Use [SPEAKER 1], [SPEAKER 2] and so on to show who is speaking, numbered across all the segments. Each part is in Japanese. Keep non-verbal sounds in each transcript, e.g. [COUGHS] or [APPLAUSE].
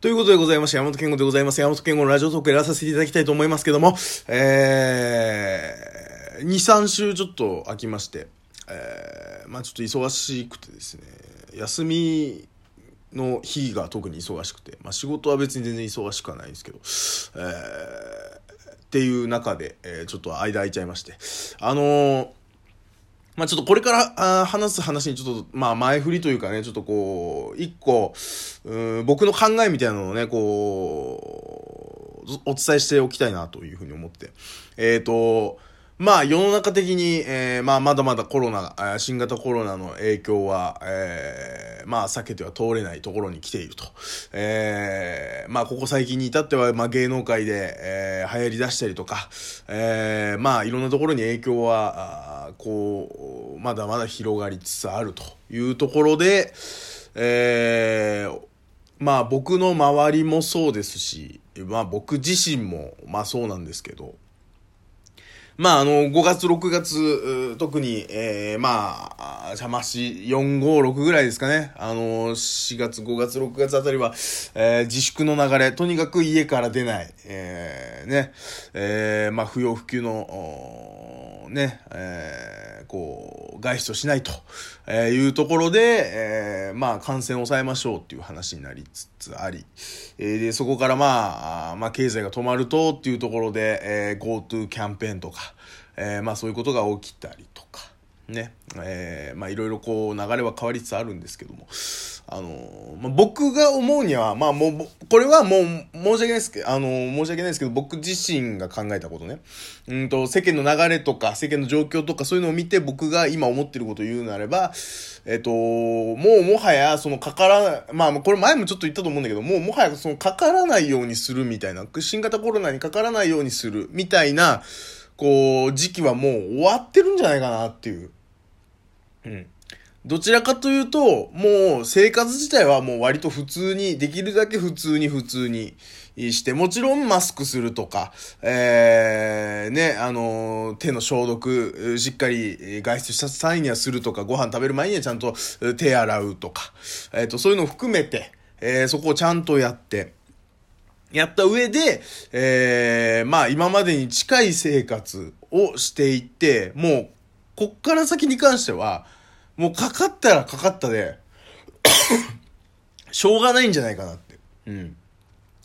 [SPEAKER 1] ということでございまして、山本健吾でございます。山本健吾のラジオトークやらさせていただきたいと思いますけども、えー、2、3週ちょっと空きまして、えー、まあちょっと忙しくてですね、休みの日が特に忙しくて、まあ仕事は別に全然忙しくはないですけど、えー、っていう中で、えー、ちょっと間空いちゃいまして、あのーまあちょっとこれからあ話す話にちょっと、まあ前振りというかね、ちょっとこう、一個、うん僕の考えみたいなのをね、こう、お伝えしておきたいなというふうに思って。えっ、ー、と、まあ世の中的に、えー、まあまだまだコロナ、新型コロナの影響は、えー、まあ避けては通れないところに来ていると。えー、まあここ最近に至っては、まあ芸能界で、えー、流行り出したりとか、えー、まあいろんなところに影響は、こう、まだまだ広がりつつあるというところで、えー、まあ僕の周りもそうですし、まあ僕自身も、まあそうなんですけど、まあ、あの、5月、6月、特に、えー、まあ、邪魔し、4、5、6ぐらいですかね。あの、4月、5月、6月あたりは、えー、自粛の流れ、とにかく家から出ない、えー、ね、えー、まあ、不要不急の、ね、えー、こう、外出しないと、いうところで、えー、まあ、感染を抑えましょうっていう話になりつつあり、えー、で、そこからまあ、まあ、経済が止まるとっていうところで、えー、GoTo キャンペーンとか、えー、まあ、そういうことが起きたりとか、ね、えー、まあいろいろこう流れは変わりつつあるんですけども、あのまあ、僕が思うには、まあもう、これはもう申し訳ないですけど、あの申し訳ないですけど、僕自身が考えたことね、うんと、世間の流れとか、世間の状況とかそういうのを見て僕が今思ってることを言うなれば、えっと、もうもはや、そのかからまあこれ前もちょっと言ったと思うんだけど、もうもはやそのかからないようにするみたいな、新型コロナにかからないようにするみたいな、こう、時期はもう終わってるんじゃないかなっていう。うん。どちらかというと、もう生活自体はもう割と普通に、できるだけ普通に普通にして、もちろんマスクするとか、えー、ね、あの、手の消毒、しっかり外出した際にはするとか、ご飯食べる前にはちゃんと手洗うとか、えっ、ー、と、そういうのを含めて、えー、そこをちゃんとやって、やった上で、えー、まあ今までに近い生活をしていって、もう、こっから先に関しては、もうかかったらかかったで [COUGHS] しょうがないんじゃないかなって。うん。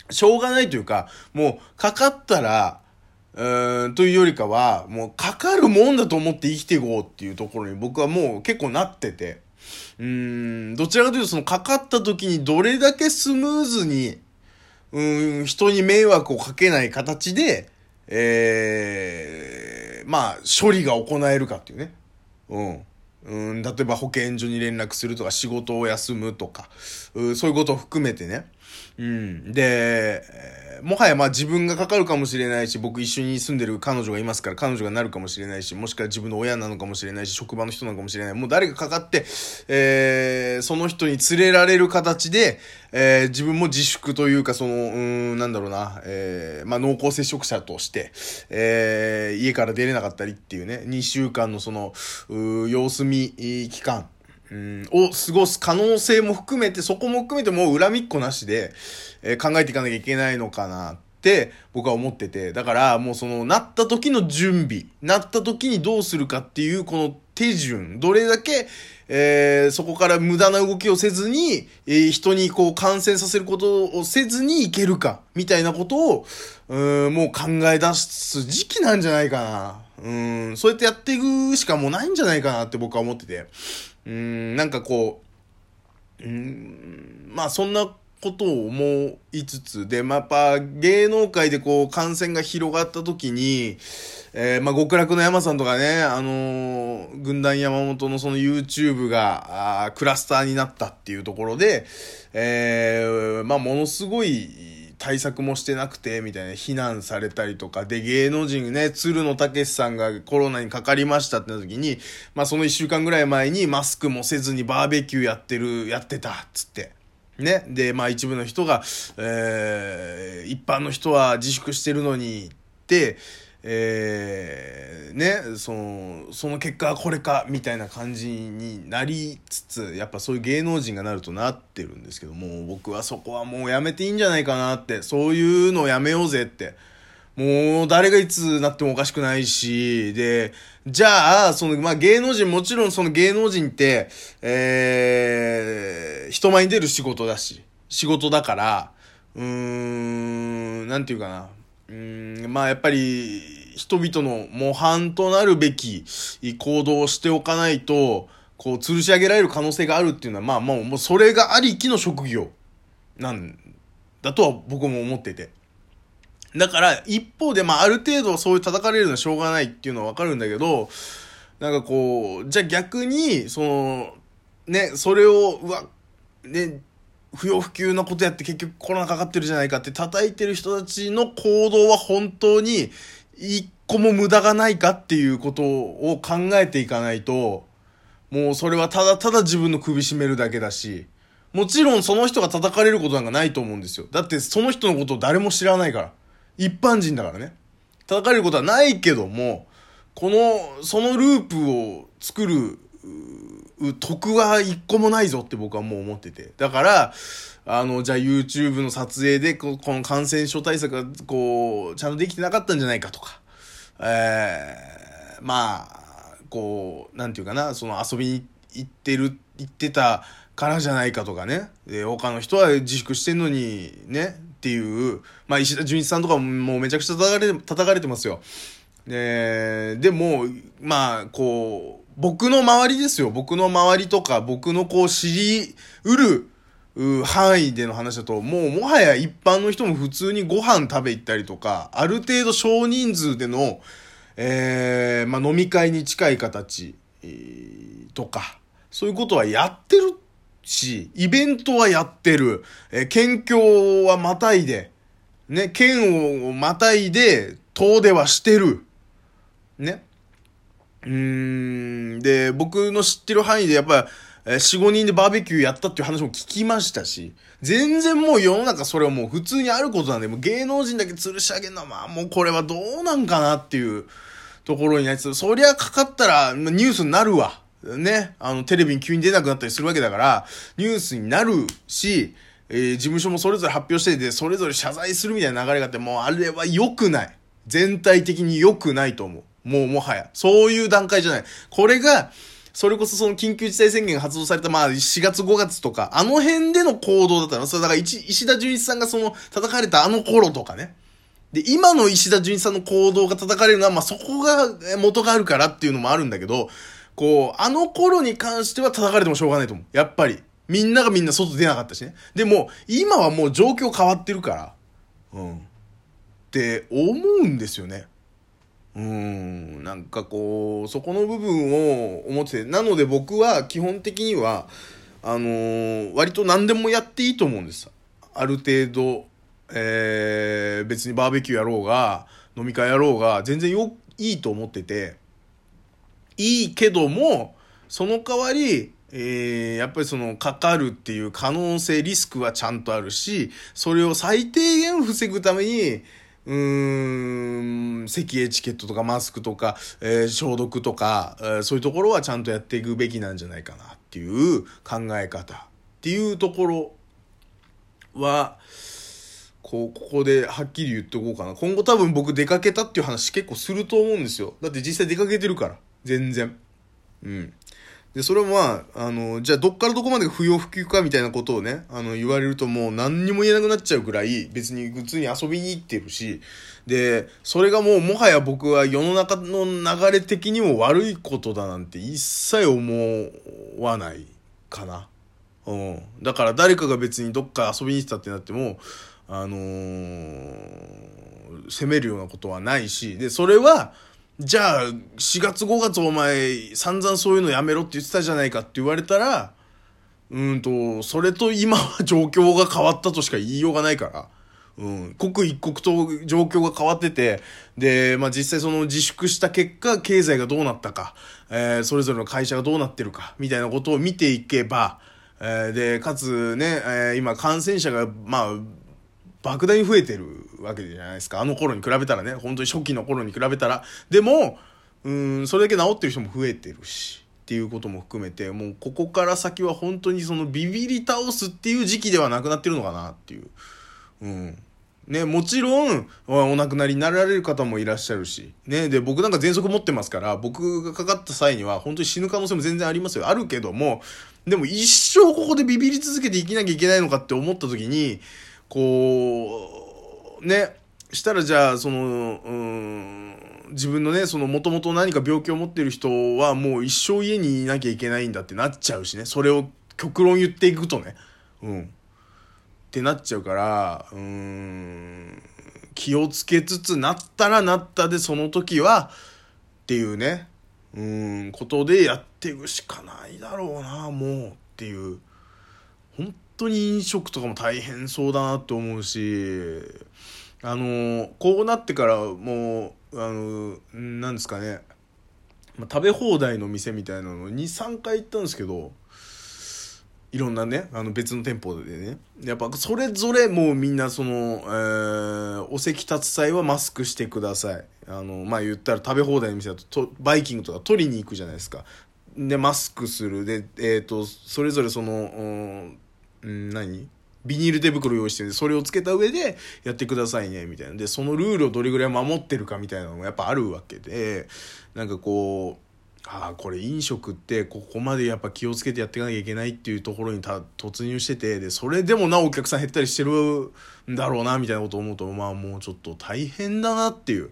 [SPEAKER 1] しょうがないというか、もうかかったら、うーん、というよりかは、もうかかるもんだと思って生きていこうっていうところに僕はもう結構なってて、うーん、どちらかというとそのかかった時にどれだけスムーズにうん、人に迷惑をかけない形で、えー、まあ、処理が行えるかっていうね。うん。うん、例えば保健所に連絡するとか仕事を休むとか、うそういうことを含めてね。うん。で、もはやまあ自分がかかるかもしれないし、僕一緒に住んでる彼女がいますから彼女がなるかもしれないし、もしくは自分の親なのかもしれないし、職場の人なのかもしれない。もう誰がかかって、えー、その人に連れられる形で、えー、自分も自粛というか、その、うん、なんだろうな、えー、まあ濃厚接触者として、えー、家から出れなかったりっていうね、2週間のその、う様子見期間、うん、を過ごす可能性も含めて、そこも含めてもう恨みっこなしで、えー、考えていかなきゃいけないのかなて僕は思ってて。だからもうその、なった時の準備、なった時にどうするかっていうこの手順、どれだけ、えー、そこから無駄な動きをせずに、えー、人にこう感染させることをせずにいけるか、みたいなことを、うん、もう考え出す時期なんじゃないかな。うん、そうやってやっていくしかもうないんじゃないかなって僕は思ってて。うん、なんかこう、うん、まあそんなことを思いつつ、で、まあ、やっぱ芸能界でこう感染が広がった時に、えー、まあ極楽の山さんとかね、あのー、軍団山本のその YouTube が、クラスターになったっていうところで、えー、まあものすごい、対策もしてなくて、みたいな、非難されたりとか、で、芸能人ね、鶴野武さんがコロナにかかりましたってな時に、まあその一週間ぐらい前にマスクもせずにバーベキューやってる、やってた、つって。ね。で、まあ一部の人が、えー、一般の人は自粛してるのに、って、えー、ね、その、その結果はこれか、みたいな感じになりつつ、やっぱそういう芸能人がなるとなってるんですけども、僕はそこはもうやめていいんじゃないかなって、そういうのやめようぜって。もう誰がいつなってもおかしくないし、で、じゃあ、その、まあ、芸能人、もちろんその芸能人って、えー、人前に出る仕事だし、仕事だから、うーん、なんていうかな。うん、まあやっぱり人々の模範となるべき行動をしておかないと、こう吊るし上げられる可能性があるっていうのは、まあもう、もうそれがありきの職業なんだとは僕も思ってて。だから一方で、まあある程度そういう叩かれるのはしょうがないっていうのはわかるんだけど、なんかこう、じゃあ逆に、その、ね、それを、うわ、ね、不要不急なことやって結局コロナかかってるじゃないかって叩いてる人たちの行動は本当に一個も無駄がないかっていうことを考えていかないと、もうそれはただただ自分の首絞めるだけだし、もちろんその人が叩かれることなんかないと思うんですよ。だってその人のことを誰も知らないから。一般人だからね。叩かれることはないけども、この、そのループを作る得は一個もないぞって僕はもう思ってて。だから、あの、じゃあ YouTube の撮影でこの感染症対策がこう、ちゃんとできてなかったんじゃないかとか、ええー、まあ、こう、なんていうかな、その遊びに行ってる、行ってたからじゃないかとかね。で、他の人は自粛してんのに、ね、っていう、まあ石田純一さんとかももうめちゃくちゃ叩かれて、叩かれてますよ。で、でも、まあ、こう、僕の周りですよ。僕の周りとか、僕のこう知りうる、範囲での話だと、もうもはや一般の人も普通にご飯食べ行ったりとか、ある程度少人数での、えー、まあ、飲み会に近い形、えー、とか、そういうことはやってるし、イベントはやってる、え、県境はまたいで、ね、県をまたいで遠出はしてる。ね。うーん、で、僕の知ってる範囲でやっぱ、え4、5人でバーベキューやったっていう話も聞きましたし、全然もう世の中それはもう普通にあることなんで、もう芸能人だけ吊るし上げるのはまあもうこれはどうなんかなっていうところになりつつ、そりゃかかったらニュースになるわ。ね。あの、テレビに急に出なくなったりするわけだから、ニュースになるし、えー、事務所もそれぞれ発表してて、それぞれ謝罪するみたいな流れがあって、もうあれは良くない。全体的に良くないと思う。もうもはや。そういう段階じゃない。これが、それこそその緊急事態宣言が発動された、まあ、4月5月とか、あの辺での行動だったの。それだから、石田純一さんがその、叩かれたあの頃とかね。で、今の石田純一さんの行動が叩かれるのは、まあ、そこが元があるからっていうのもあるんだけど、こう、あの頃に関しては叩かれてもしょうがないと思う。やっぱり。みんながみんな外出なかったしね。でも、今はもう状況変わってるから、うん。って思うんですよね。うん、なんかこう、そこの部分を思ってて、なので僕は基本的には、あのー、割と何でもやっていいと思うんです。ある程度、えー、別にバーベキューやろうが、飲み会やろうが、全然よ、いいと思ってて、いいけども、その代わり、えー、やっぱりその、かかるっていう可能性、リスクはちゃんとあるし、それを最低限防ぐために、うーん、席エチケットとかマスクとか、えー、消毒とか、えー、そういうところはちゃんとやっていくべきなんじゃないかなっていう考え方っていうところは、こう、ここではっきり言っておこうかな。今後多分僕出かけたっていう話結構すると思うんですよ。だって実際出かけてるから。全然。うん。で、それはまあ、あの、じゃあどっからどこまで不要不急かみたいなことをね、あの、言われるともう何にも言えなくなっちゃうくらい、別に普通に遊びに行ってるし、で、それがもうもはや僕は世の中の流れ的にも悪いことだなんて一切思わないかな。うん。だから誰かが別にどっか遊びに行ってたってなっても、あのー、責めるようなことはないし、で、それは、じゃあ、4月5月お前、散々そういうのやめろって言ってたじゃないかって言われたら、うんと、それと今は状況が変わったとしか言いようがないから。うん。刻一刻と状況が変わってて、で、まあ実際その自粛した結果、経済がどうなったか、えー、それぞれの会社がどうなってるか、みたいなことを見ていけば、えー、で、かつね、えー、今感染者が、まあ、莫大に増えてるわけじゃないですか。あの頃に比べたらね、本当に初期の頃に比べたら。でも、うん、それだけ治ってる人も増えてるし。っていうことも含めてもうここから先は本当にそのビビり倒すっていう時期ではなくなってるのかなっていう。うん。ね、もちろん、お亡くなりになられる方もいらっしゃるし、ね、で、僕なんか喘息持ってますから、僕がかかった際には、本当に死ぬ可能性も全然ありますよ。あるけども、でも一生ここでビビり続けて生きなきゃいけないのかって思った時に、こう、ね、したらじゃあ、その、うん、自分のね、その、もともと何か病気を持ってる人はもう一生家にいなきゃいけないんだってなっちゃうしね、それを極論言っていくとね、うん。ってなっちゃうから、うん、気をつけつつなったらなったでその時は、っていうね、うん、ことでやっていくしかないだろうな、もうっていう。本当に飲食とかも大変そうだなって思うし、あの、こうなってからもう、あの、なんですかね、まあ、食べ放題の店みたいなの2、3回行ったんですけど、いろんなね、あの別の店舗でね。やっぱそれぞれもうみんなその、えー、お席立つ際はマスクしてください。あの、まあ、言ったら食べ放題の店だとバイキングとか取りに行くじゃないですか。で、マスクする。で、えっ、ー、と、それぞれその、うん、何？ビニール手袋用意してるんで、それをつけた上でやってくださいね、みたいな。で、そのルールをどれぐらい守ってるかみたいなのもやっぱあるわけで、なんかこう、ああこれ飲食ってここまでやっぱ気をつけてやっていかなきゃいけないっていうところに突入しててでそれでもなおお客さん減ったりしてるんだろうなみたいなことを思うとまあもうちょっと大変だなっていう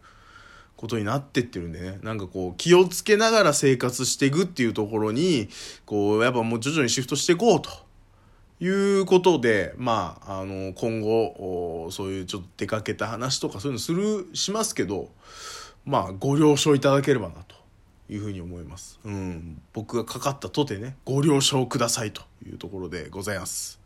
[SPEAKER 1] ことになってってるんでねなんかこう気をつけながら生活していくっていうところにこうやっぱもう徐々にシフトしていこうと。いうことで、まあ、あの、今後、そういうちょっと出かけた話とかそういうのする、しますけど、まあ、ご了承いただければなと。いうふうに思います。うん。僕がかかったとてね、ご了承くださいというところでございます。